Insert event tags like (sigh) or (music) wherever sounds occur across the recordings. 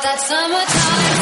That summertime.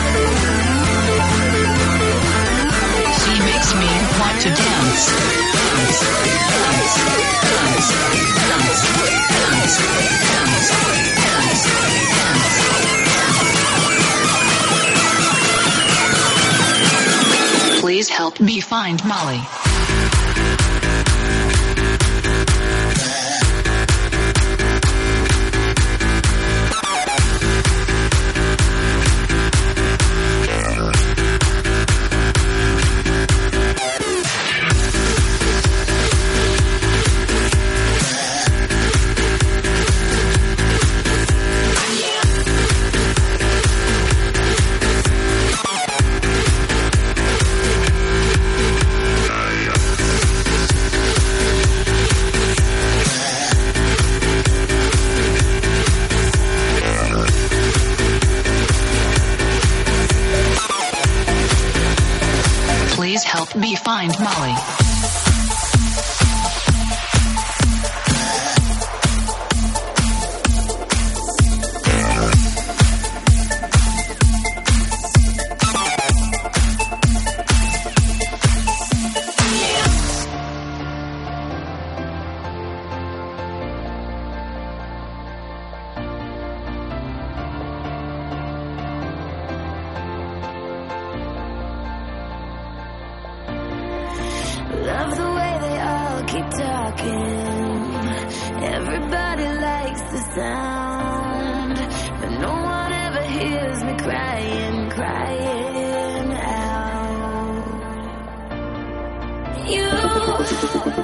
Want to dance. Dance. Please help me find Molly. You (laughs)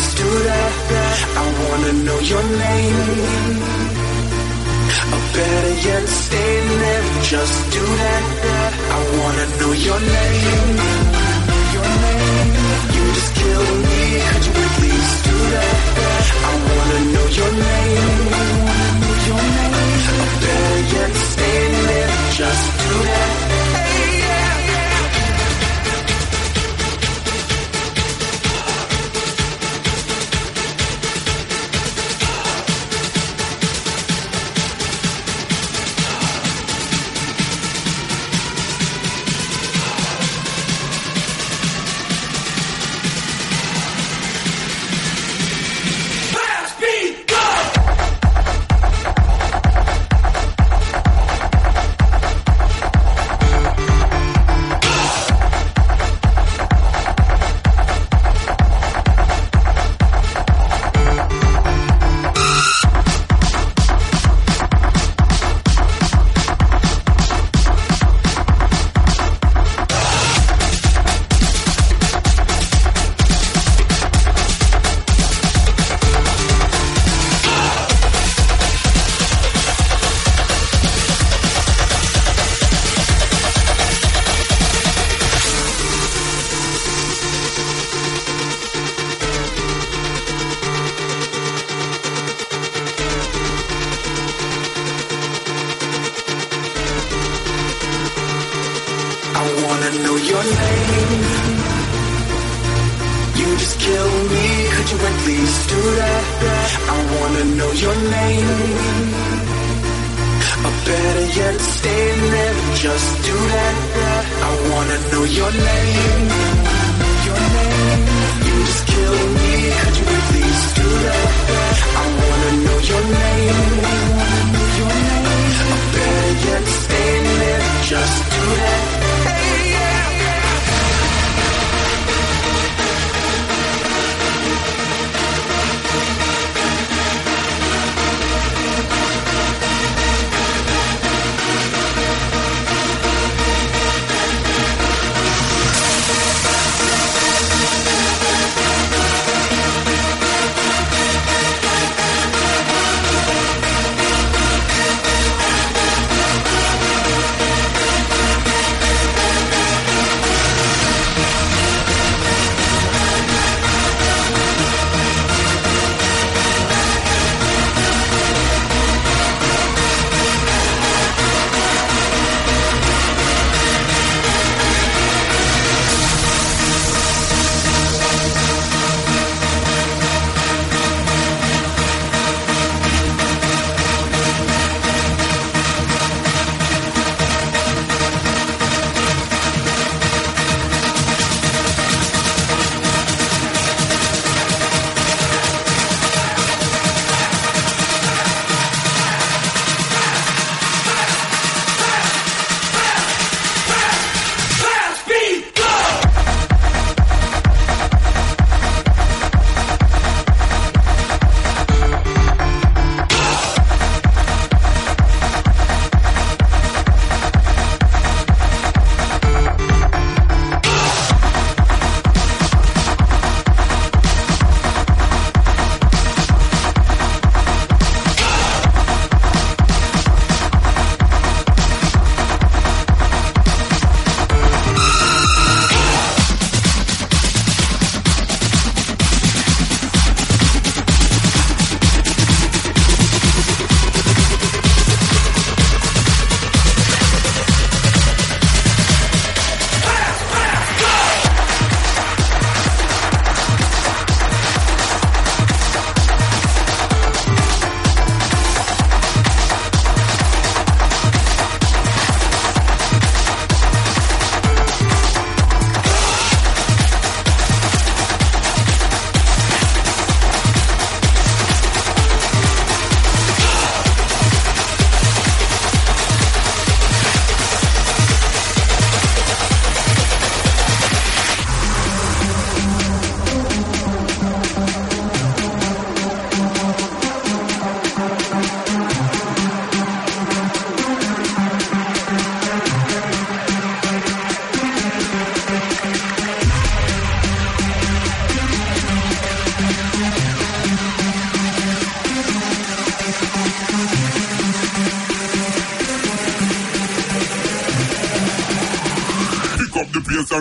at do that? I wanna know your name. Or better yet, stay there, just do that. I wanna know your name. Your name. You just kill me, could you at least do that? I wanna know your name. Your name. Or better yet, stay there, just do that.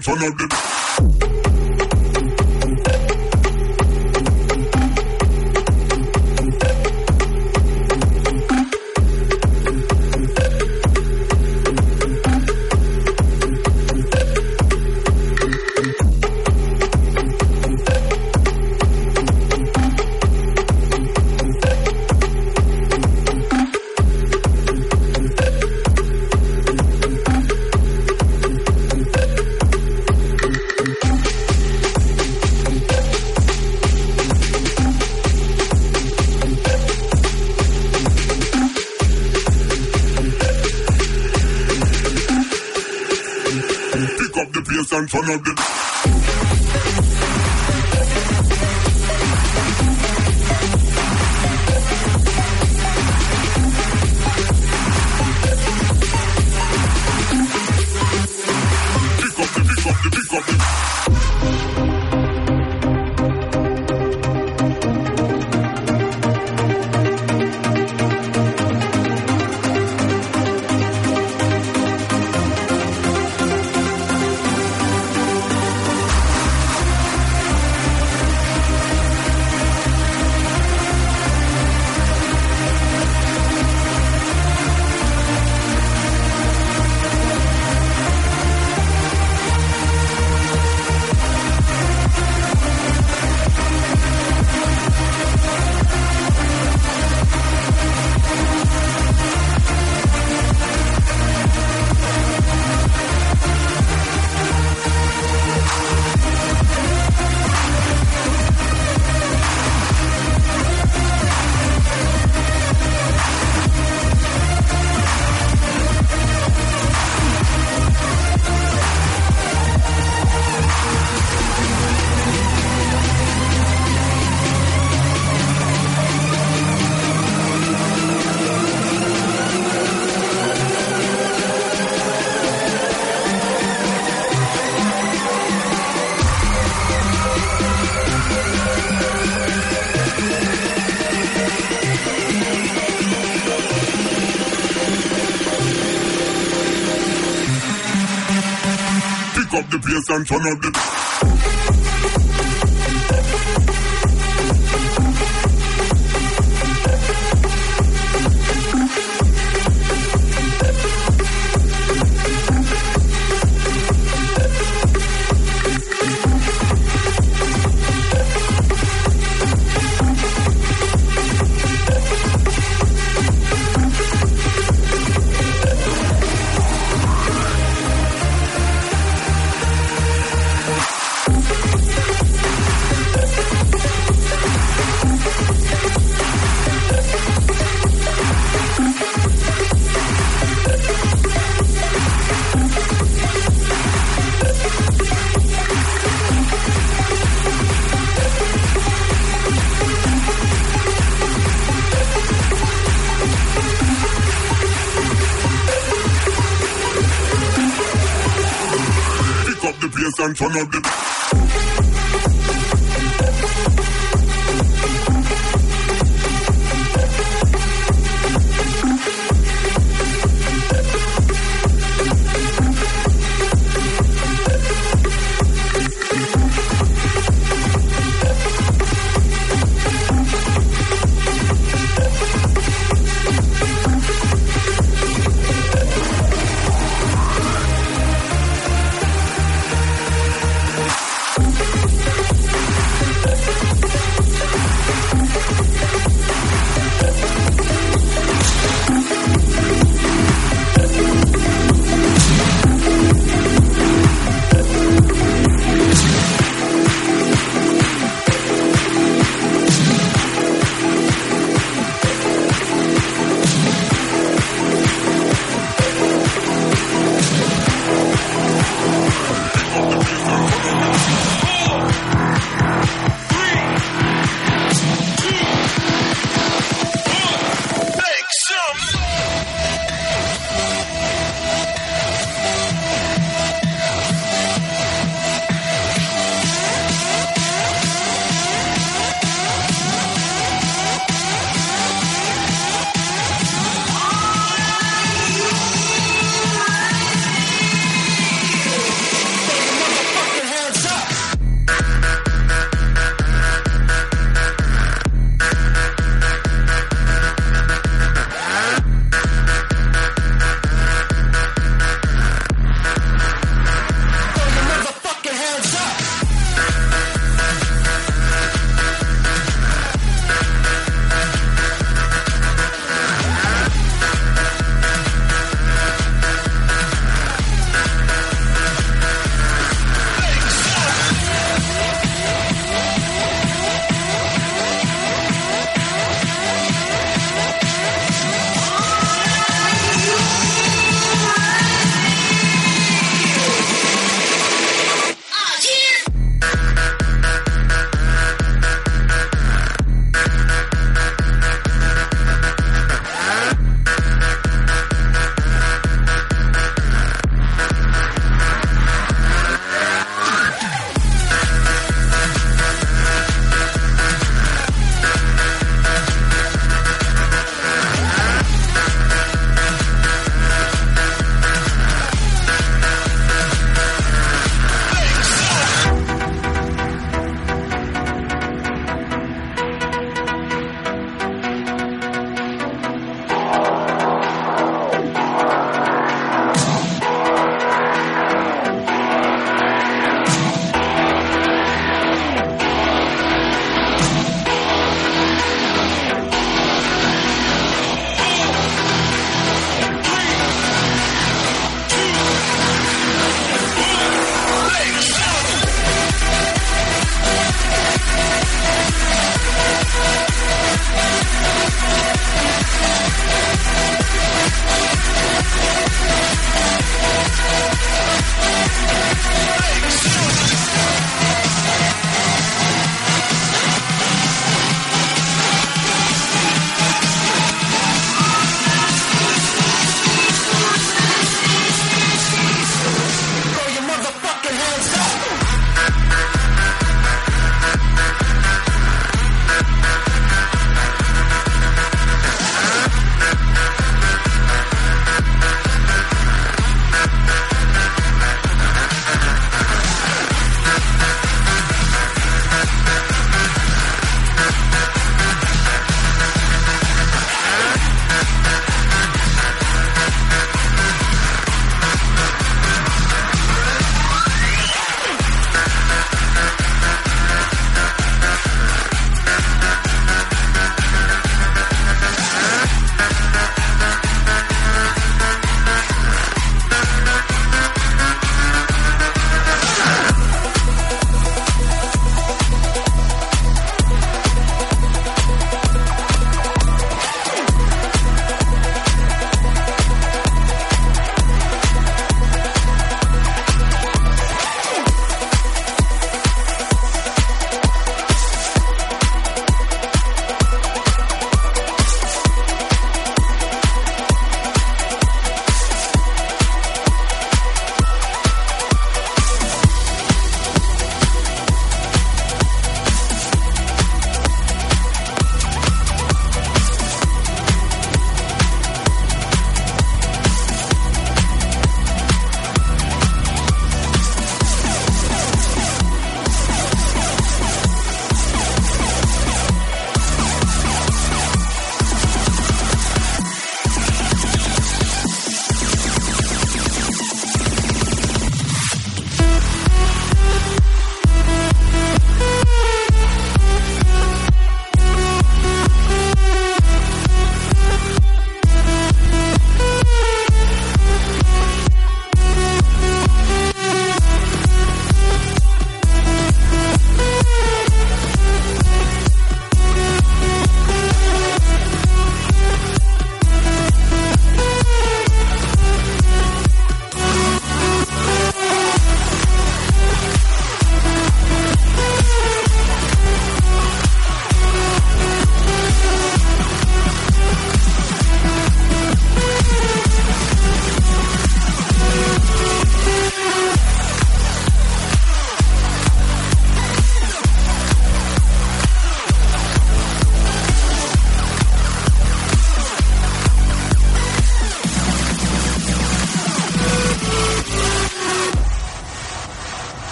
Bass and turn up the. And turn up the. And turn up the.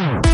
Bye.